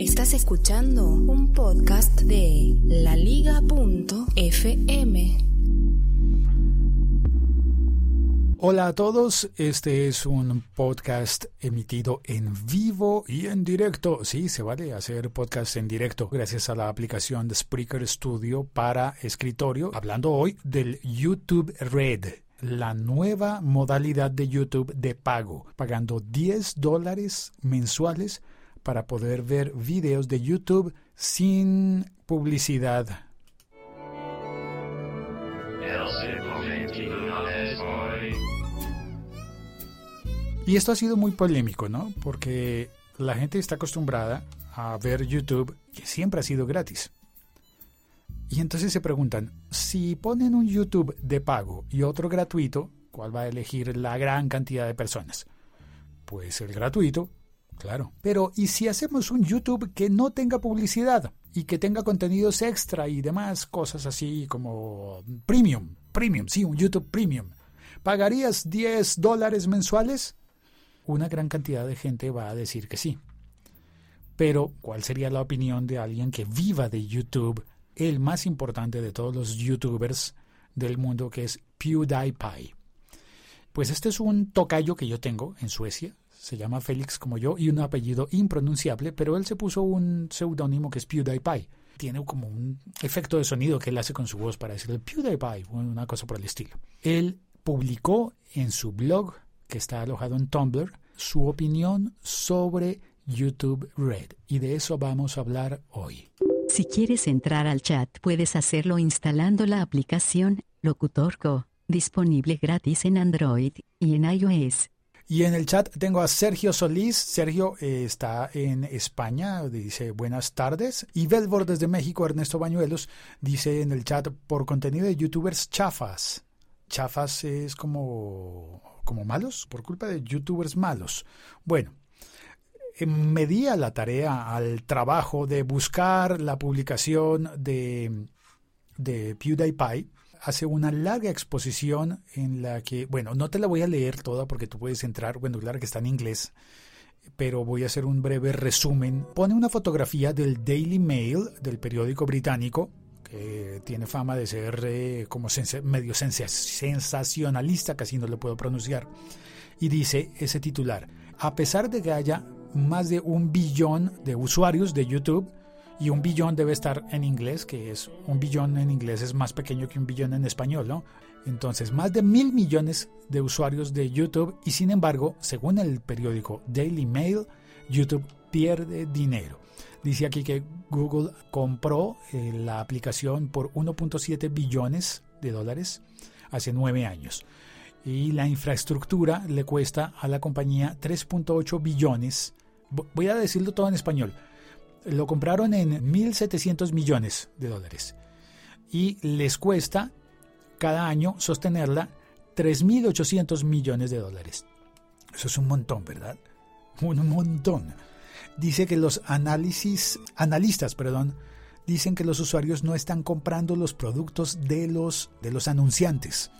Estás escuchando un podcast de laliga.fm. Hola a todos, este es un podcast emitido en vivo y en directo. Sí, se vale hacer podcast en directo gracias a la aplicación de Spreaker Studio para escritorio. Hablando hoy del YouTube Red, la nueva modalidad de YouTube de pago, pagando 10 dólares mensuales para poder ver videos de YouTube sin publicidad. Y esto ha sido muy polémico, ¿no? Porque la gente está acostumbrada a ver YouTube que siempre ha sido gratis. Y entonces se preguntan, si ponen un YouTube de pago y otro gratuito, ¿cuál va a elegir la gran cantidad de personas? Pues el gratuito, Claro. Pero ¿y si hacemos un YouTube que no tenga publicidad y que tenga contenidos extra y demás cosas así como premium? Premium, sí, un YouTube premium. ¿Pagarías 10 dólares mensuales? Una gran cantidad de gente va a decir que sí. Pero, ¿cuál sería la opinión de alguien que viva de YouTube, el más importante de todos los YouTubers del mundo, que es PewDiePie? Pues este es un tocayo que yo tengo en Suecia, se llama Félix como yo y un apellido impronunciable, pero él se puso un seudónimo que es PewDiePie. Tiene como un efecto de sonido que él hace con su voz para decirle PewDiePie, una cosa por el estilo. Él publicó en su blog, que está alojado en Tumblr, su opinión sobre YouTube Red y de eso vamos a hablar hoy. Si quieres entrar al chat puedes hacerlo instalando la aplicación Locutorco, disponible gratis en Android y en iOS. Y en el chat tengo a Sergio Solís. Sergio eh, está en España, dice buenas tardes. Y Belvor desde México, Ernesto Bañuelos, dice en el chat por contenido de youtubers chafas. Chafas es como, como malos, por culpa de youtubers malos. Bueno, eh, me di a la tarea, al trabajo de buscar la publicación de, de PewDiePie hace una larga exposición en la que, bueno, no te la voy a leer toda porque tú puedes entrar, bueno, claro que está en inglés, pero voy a hacer un breve resumen. Pone una fotografía del Daily Mail, del periódico británico, que tiene fama de ser eh, como medio sensacionalista, casi no lo puedo pronunciar, y dice ese titular, a pesar de que haya más de un billón de usuarios de YouTube, y un billón debe estar en inglés, que es un billón en inglés es más pequeño que un billón en español, ¿no? Entonces, más de mil millones de usuarios de YouTube y sin embargo, según el periódico Daily Mail, YouTube pierde dinero. Dice aquí que Google compró eh, la aplicación por 1.7 billones de dólares hace nueve años y la infraestructura le cuesta a la compañía 3.8 billones. Voy a decirlo todo en español lo compraron en 1.700 millones de dólares y les cuesta cada año sostenerla 3.800 millones de dólares. Eso es un montón, ¿verdad? Un montón. Dice que los análisis, analistas, perdón, dicen que los usuarios no están comprando los productos de los, de los anunciantes.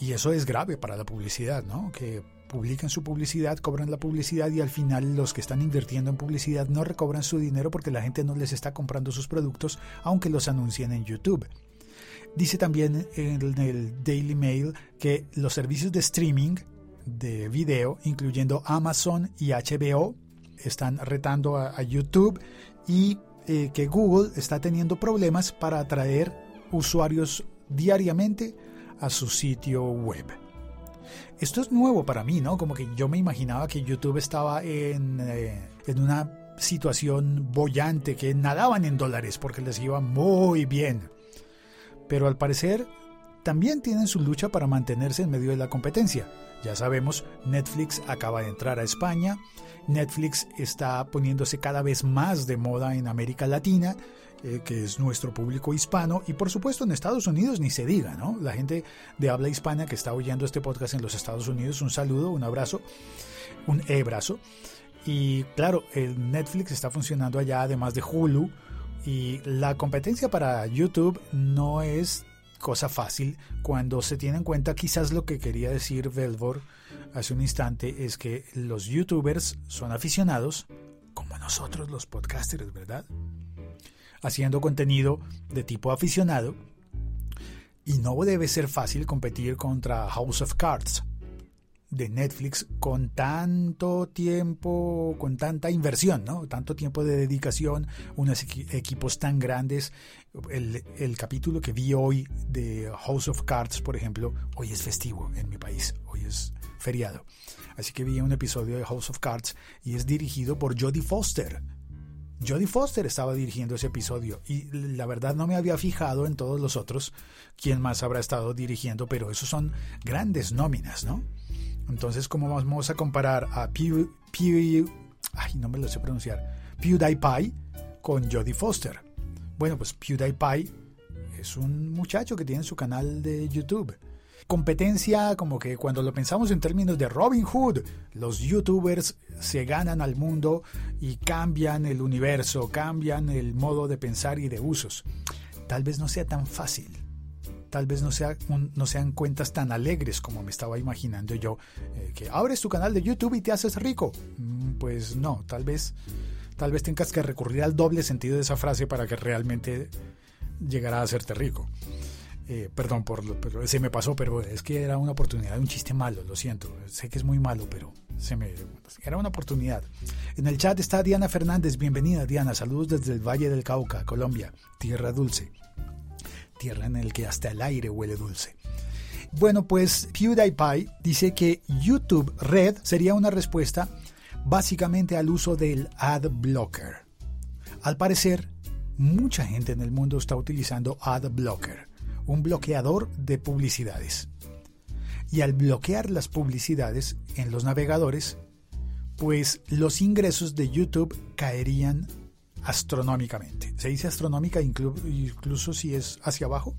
Y eso es grave para la publicidad, ¿no? Que publican su publicidad, cobran la publicidad y al final los que están invirtiendo en publicidad no recobran su dinero porque la gente no les está comprando sus productos aunque los anuncien en YouTube. Dice también en el Daily Mail que los servicios de streaming de video, incluyendo Amazon y HBO, están retando a, YouTube y eh, que Google está teniendo problemas para atraer usuarios diariamente a su sitio web. Esto es nuevo para mí, ¿no? Como que yo me imaginaba que YouTube estaba en, eh, en una situación bollante, que nadaban en dólares porque les iba muy bien. Pero al parecer también tienen su lucha para mantenerse en medio de la competencia. Ya sabemos, Netflix acaba de entrar a España, Netflix está poniéndose cada vez más de moda en América Latina eh, que es nuestro público hispano, y por supuesto en Estados Unidos ni se diga, ¿no? La gente de habla hispana que está oyendo este podcast en los Estados Unidos, un saludo, un abrazo, un e-brazo. Y claro, el Netflix está funcionando allá, además de Hulu, y la competencia para YouTube no es cosa fácil cuando se tiene en cuenta quizás lo que quería decir Velvor hace un instante es que los youtubers son aficionados como nosotros los podcasters, ¿verdad? Haciendo contenido de tipo aficionado. Y no debe ser fácil competir contra House of Cards de Netflix con tanto tiempo, con tanta inversión, ¿no? Tanto tiempo de dedicación, unos equipos tan grandes. El, el, capítulo que vi hoy de House of Cards, por ejemplo, hoy es festivo en mi país, hoy es feriado. Así que vi un episodio de House of Cards y es dirigido por Jodie Foster. Jodie Foster estaba dirigiendo ese episodio y la verdad no me había fijado en todos los otros quién más habrá estado dirigiendo, pero esos son grandes nóminas, ¿no? Entonces, ¿cómo vamos a comparar a Pew, Pew, ay, no me lo sé pronunciar, PewDiePie con Jodie Foster? Bueno, pues PewDiePie es un muchacho que tiene su canal de YouTube competencia como que cuando lo pensamos en términos de Robin Hood, los youtubers se ganan al mundo y cambian el universo, cambian el modo de pensar y de usos. Tal vez no sea tan fácil. Tal vez no, sea no sean cuentas tan alegres como me estaba imaginando yo, eh, que abres tu canal de YouTube y te haces rico. Mm, pues no, tal vez, tal vez tengas que recurrir al doble sentido de esa frase para que realmente llegara a hacerte rico. Eh, perdón, por pero se me pasó, pero es que era una oportunidad, un chiste malo, lo siento. Sé que es muy malo, pero se me era una oportunidad. En el chat está Diana Fernández, bienvenida Diana, saludos desde el Valle del Cauca, Colombia, tierra dulce, tierra en el que hasta el aire huele dulce. Bueno, pues PewDiePie dice que YouTube Red sería una respuesta básicamente al uso del ad blocker. Al parecer, mucha gente en el mundo está utilizando ad blocker un bloqueador de publicidades. Y al bloquear las publicidades en los navegadores, pues los ingresos de YouTube caerían astronómicamente. ¿Se dice astronómica incluso si es hacia abajo?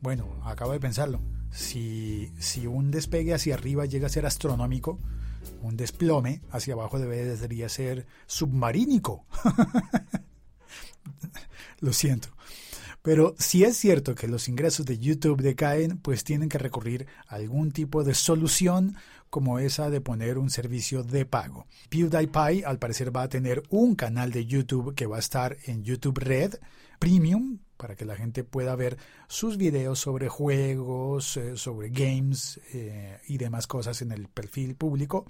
Bueno, acabo de pensarlo. Si, si un despegue hacia arriba llega a ser astronómico, un desplome hacia abajo debería ser submarínico. Lo siento. Pero si es cierto que los ingresos de YouTube decaen, pues tienen que recurrir a algún tipo de solución como esa de poner un servicio de pago. PewDiePie al parecer va a tener un canal de YouTube que va a estar en YouTube Red Premium para que la gente pueda ver sus videos sobre juegos, eh, sobre games eh, y demás cosas en el perfil público,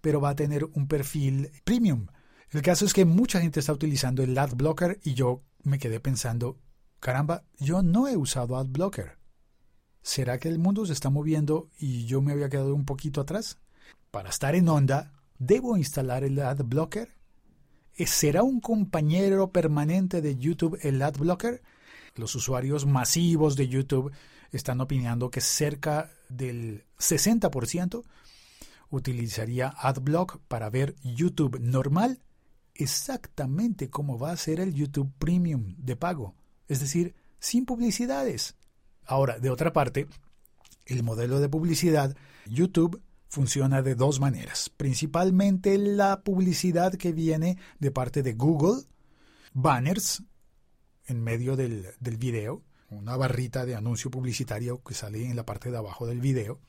pero va a tener un perfil premium. El caso es que mucha gente está utilizando el ad blocker y yo me quedé pensando caramba, yo no he usado AdBlocker. ¿Será que el mundo se está moviendo y yo me había quedado un poquito atrás? Para estar en onda, ¿debo instalar el AdBlocker? ¿Será un compañero permanente de YouTube el AdBlocker? Los usuarios masivos de YouTube están opinando que cerca del 60% utilizaría AdBlock para ver YouTube normal exactamente como va a ser el YouTube Premium de pago es decir, sin publicidades. Ahora, de otra parte, el modelo de publicidad YouTube funciona de dos maneras. Principalmente la publicidad que viene de parte de Google, banners en medio del, video, una barrita de anuncio publicitario que sale en la parte de abajo del video.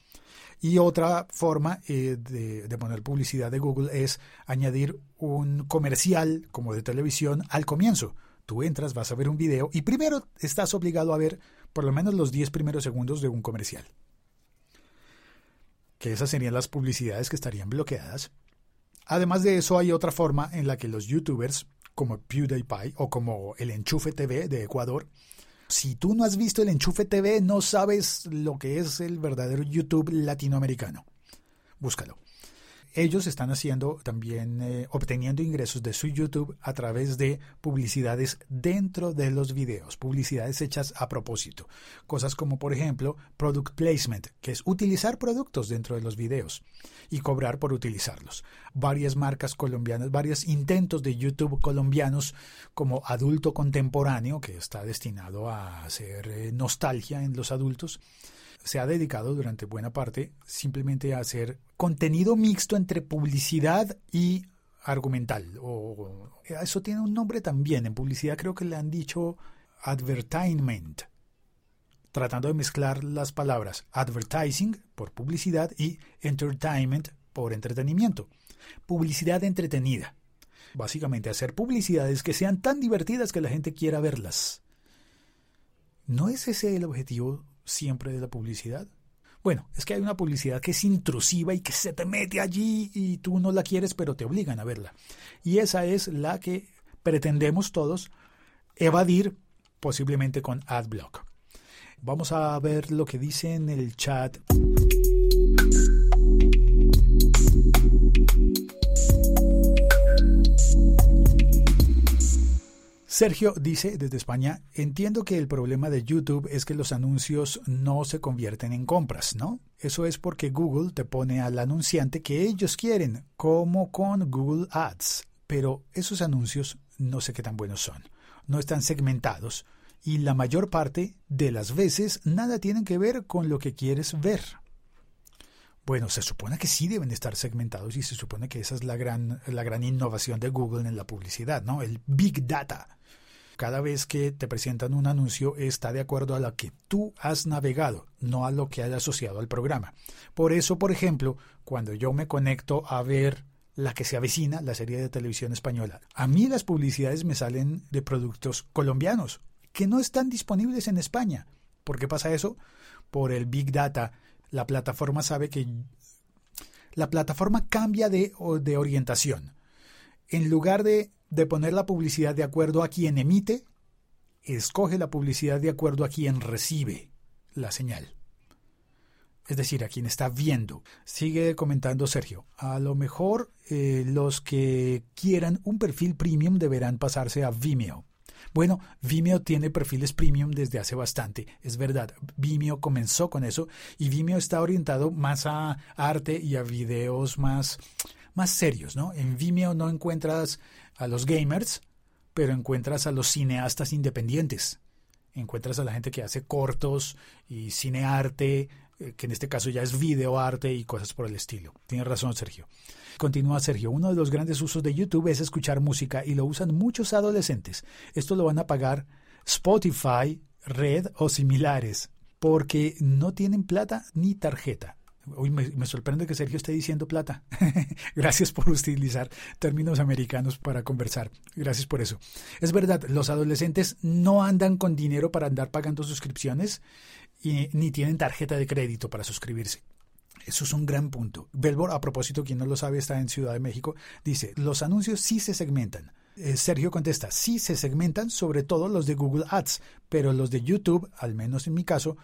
Y otra forma eh, de, poner publicidad de Google es añadir un comercial como de televisión al comienzo. Tú entras, vas a ver un video y primero estás obligado a ver por lo menos los 10 primeros segundos de un comercial. Que esas serían las publicidades que estarían bloqueadas. Además de eso, hay otra forma en la que los youtubers, como PewDiePie o como el Enchufe TV de Ecuador, si tú no has visto el Enchufe TV, no sabes lo que es el verdadero YouTube latinoamericano. Búscalo ellos están haciendo también eh, obteniendo ingresos de su YouTube a través de publicidades dentro de los videos, publicidades hechas a propósito. Cosas como por ejemplo product placement, que es utilizar productos dentro de los videos y cobrar por utilizarlos. Varias marcas colombianas, varios intentos de YouTube colombianos como adulto contemporáneo, que está destinado a hacer eh, nostalgia en los adultos se ha dedicado durante buena parte simplemente a hacer contenido mixto entre publicidad y argumental. O, eso tiene un nombre también. En publicidad creo que le han dicho advertisement. Tratando de mezclar las palabras advertising por publicidad y entertainment por entretenimiento. Publicidad entretenida. Básicamente hacer publicidades que sean tan divertidas que la gente quiera verlas. ¿No es ese el objetivo siempre de la publicidad? Bueno, es que hay una publicidad que es intrusiva y que se te mete allí y tú no la quieres, pero te obligan a verla. Y esa es la que pretendemos todos evadir posiblemente con AdBlock. Vamos a ver lo que dice en el chat. Sergio dice desde España, entiendo que el problema de YouTube es que los anuncios no se convierten en compras, ¿no? Eso es porque Google te pone al anunciante que ellos quieren, como con Google Ads. Pero esos anuncios no sé qué tan buenos son. No están segmentados y la mayor parte de las veces nada tienen que ver con lo que quieres ver. Bueno, se supone que sí deben estar segmentados y se supone que esa es la gran, la gran innovación de Google en la publicidad, ¿no? El Big Data cada vez que te presentan un anuncio está de acuerdo a lo que tú has navegado, no a lo que haya asociado al programa. Por eso, por ejemplo, cuando yo me conecto a ver la que se avecina, la serie de televisión española, a mí las publicidades me salen de productos colombianos que no están disponibles en España. ¿Por qué pasa eso? Por el Big Data. La plataforma sabe que la plataforma cambia de, de orientación. En lugar de de poner la publicidad de acuerdo a quien emite, escoge la publicidad de acuerdo a quien recibe la señal. Es decir, a quien está viendo. Sigue comentando Sergio. A lo mejor eh, los que quieran un perfil premium deberán pasarse a Vimeo. Bueno, Vimeo tiene perfiles premium desde hace bastante, es verdad. Vimeo comenzó con eso y Vimeo está orientado más a arte y a videos más, más serios, ¿no? En Vimeo no encuentras a los gamers, pero encuentras a los cineastas independientes. Encuentras a la gente que hace cortos y cinearte, eh, que en este caso ya es videoarte y cosas por el estilo. Tienes razón, Sergio. Continúa Sergio. Uno de los grandes usos de YouTube es escuchar música y lo usan muchos adolescentes. Esto lo van a pagar Spotify, Red o similares, porque no tienen plata ni tarjeta. Hoy me, sorprende que Sergio esté diciendo plata. Gracias por utilizar términos americanos para conversar. Gracias por eso. Es verdad, los adolescentes no andan con dinero para andar pagando suscripciones y ni tienen tarjeta de crédito para suscribirse. Eso es un gran punto. Belbor, a propósito, quien no lo sabe, está en Ciudad de México, dice, los anuncios sí se segmentan. Eh, Sergio contesta, sí se segmentan, sobre todo los de Google Ads, pero los de YouTube, al menos en mi caso,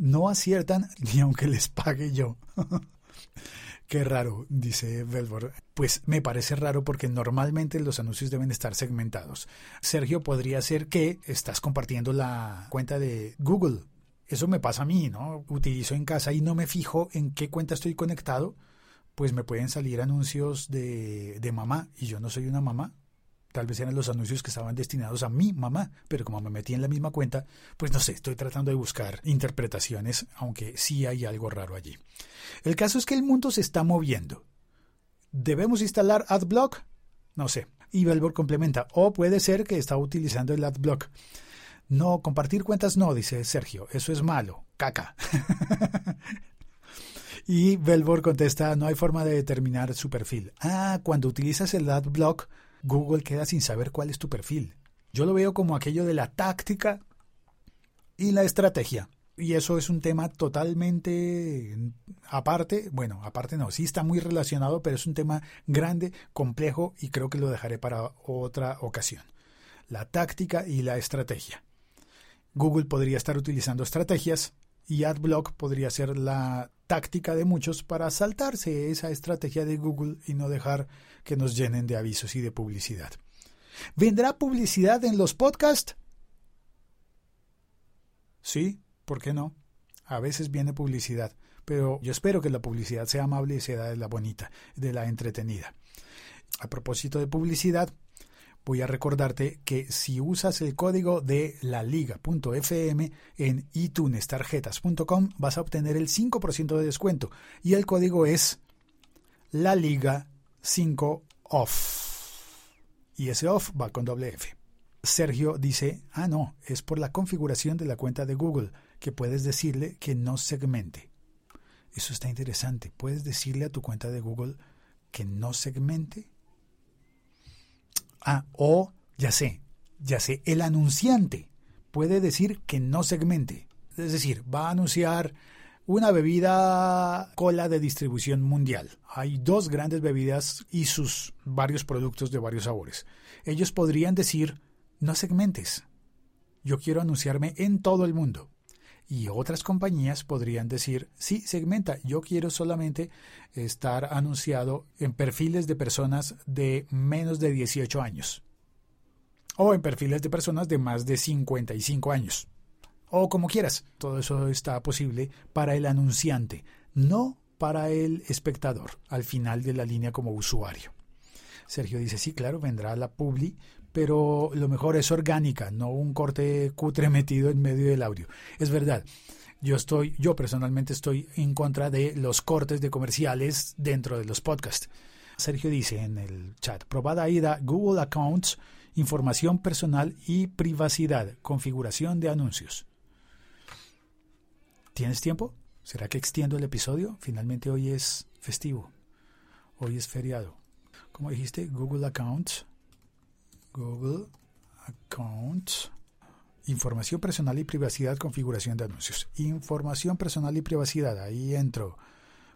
no aciertan ni aunque les pague yo. Qué raro, dice Velvor. Pues me parece raro porque normalmente los anuncios deben estar segmentados. Sergio, podría ser que estás compartiendo la cuenta de Google. Eso me pasa a mí, ¿no? Utilizo en casa y no me fijo en qué cuenta estoy conectado, pues me pueden salir anuncios de, de mamá y yo no soy una mamá tal vez eran los anuncios que estaban destinados a mi mamá, pero como me metí en la misma cuenta, pues no sé, estoy tratando de buscar interpretaciones, aunque sí hay algo raro allí. El caso es que el mundo se está moviendo. ¿Debemos instalar AdBlock? No sé. Y Belbor complementa, o puede ser que está utilizando el AdBlock. No, compartir cuentas no, dice Sergio, eso es malo, caca. y Belbor contesta, no hay forma de determinar su perfil. Ah, cuando utilizas el AdBlock, Google queda sin saber cuál es tu perfil. Yo lo veo como aquello de la táctica y la estrategia. Y eso es un tema totalmente aparte. Bueno, aparte no, sí está muy relacionado, pero es un tema grande, complejo y creo que lo dejaré para otra ocasión. La táctica y la estrategia. Google podría estar utilizando estrategias y AdBlock podría ser la táctica de muchos para saltarse esa estrategia de Google y no dejar que nos llenen de avisos y de publicidad. ¿Vendrá publicidad en los podcasts? Sí, ¿por qué no? A veces viene publicidad, pero yo espero que la publicidad sea amable y sea de la bonita, de la entretenida. A propósito de publicidad, voy a recordarte que si usas el código de la liga.fm en itunestarjetas.com vas a obtener el 5% de descuento y el código es la liga 5 off. Y ese off va con doble F. Sergio dice, ah no, es por la configuración de la cuenta de Google, que puedes decirle que no segmente. Eso está interesante. ¿Puedes decirle a tu cuenta de Google que no segmente? Ah, o ya sé, ya sé, el anunciante puede decir que no segmente. Es decir, va a anunciar una bebida cola de distribución mundial. Hay dos grandes bebidas y sus varios productos de varios sabores. Ellos podrían decir, no segmentes. Yo quiero anunciarme en todo el mundo. Y otras compañías podrían decir, sí, segmenta, yo quiero solamente estar anunciado en perfiles de personas de menos de 18 años. O en perfiles de personas de más de 55 años. O como quieras. Todo eso está posible para el anunciante, no para el espectador, al final de la línea como usuario. Sergio dice, sí, claro, vendrá la publi, pero lo mejor es orgánica, no un corte cutre metido en medio del audio. Es verdad. Yo estoy, yo personalmente estoy en contra de los cortes de comerciales dentro de los podcasts. Sergio dice en el chat, probada ida Google Accounts, información personal y privacidad, configuración de anuncios. ¿Tienes tiempo? ¿Será que extiendo el episodio? Finalmente hoy es festivo. Hoy es feriado. ¿Cómo dijiste? Google Accounts. Google Accounts. Información personal y privacidad, configuración de anuncios. Información personal y privacidad. Ahí entro.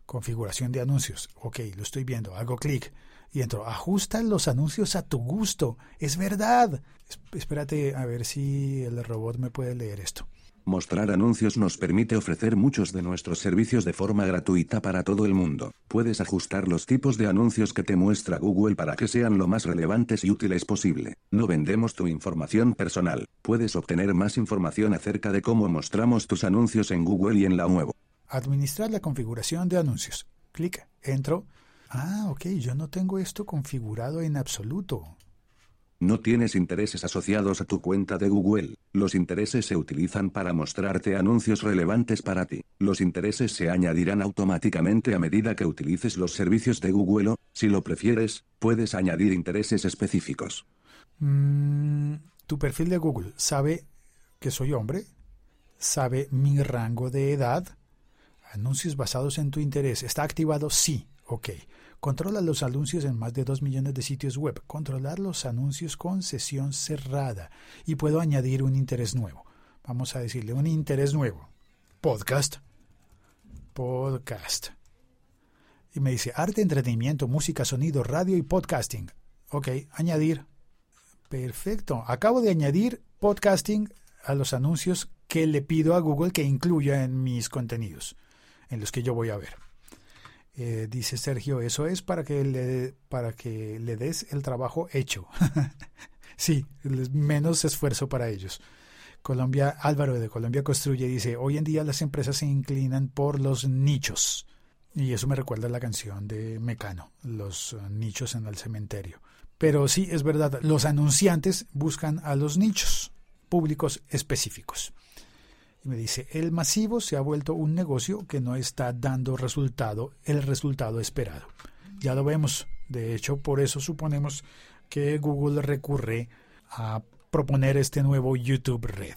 Configuración de anuncios. Ok, lo estoy viendo. Hago clic y entro. Ajusta los anuncios a tu gusto. Es verdad. espérate a ver si el robot me puede leer esto. Mostrar anuncios nos permite ofrecer muchos de nuestros servicios de forma gratuita para todo el mundo. Puedes ajustar los tipos de anuncios que te muestra Google para que sean lo más relevantes y útiles posible. No vendemos tu información personal. Puedes obtener más información acerca de cómo mostramos tus anuncios en Google y en la nuevo. Administrar la configuración de anuncios. Clic, entro. Ah, ok, yo no tengo esto configurado en absoluto. No tienes intereses asociados a tu cuenta de Google. Los intereses se utilizan para mostrarte anuncios relevantes para ti. Los intereses se añadirán automáticamente a medida que utilices los servicios de Google o, si lo prefieres, puedes añadir intereses específicos. Mm, tu perfil de Google sabe que soy hombre, sabe mi rango de edad, anuncios basados en tu interés. ¿Está activado? Sí. Ok. Controla los anuncios en más de 2 millones de sitios web. Controlar los anuncios con sesión cerrada. Y puedo añadir un interés nuevo. Vamos a decirle un interés nuevo. Podcast. Podcast. Y me dice arte, entretenimiento, música, sonido, radio y podcasting. Ok, añadir. Perfecto. Acabo de añadir podcasting a los anuncios que le pido a Google que incluya en mis contenidos, en los que yo voy a ver. Eh, dice Sergio, eso es para que le, para que le des el trabajo hecho. sí, menos esfuerzo para ellos. Colombia, Álvaro de Colombia Construye dice, hoy en día las empresas se inclinan por los nichos. Y eso me recuerda a la canción de Mecano, los nichos en el cementerio. Pero sí, es verdad, los anunciantes buscan a los nichos públicos específicos. Y me dice, el masivo se ha vuelto un negocio que no está dando resultado, el resultado esperado. Ya lo vemos. De hecho, por eso suponemos que Google recurre a proponer este nuevo YouTube Red.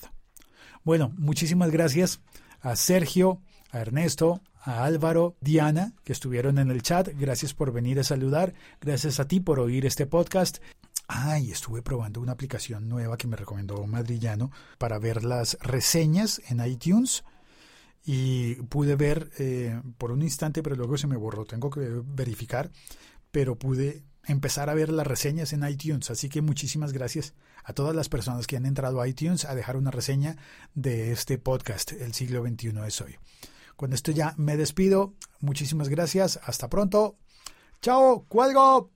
Bueno, muchísimas gracias a Sergio, a Ernesto, a Álvaro, Diana, que estuvieron en el chat. Gracias por venir a saludar. Gracias a ti por oír este podcast. Ay, estuve probando una aplicación nueva que me recomendó Madrillano para ver las reseñas en iTunes y pude ver eh, por un instante, pero luego se me borró, tengo que verificar, pero pude empezar a ver las reseñas en iTunes. Así que muchísimas gracias a todas las personas que han entrado a iTunes a dejar una reseña de este podcast, El siglo XXI es hoy. Con esto ya me despido. Muchísimas gracias. Hasta pronto. Chao. Cuelgo.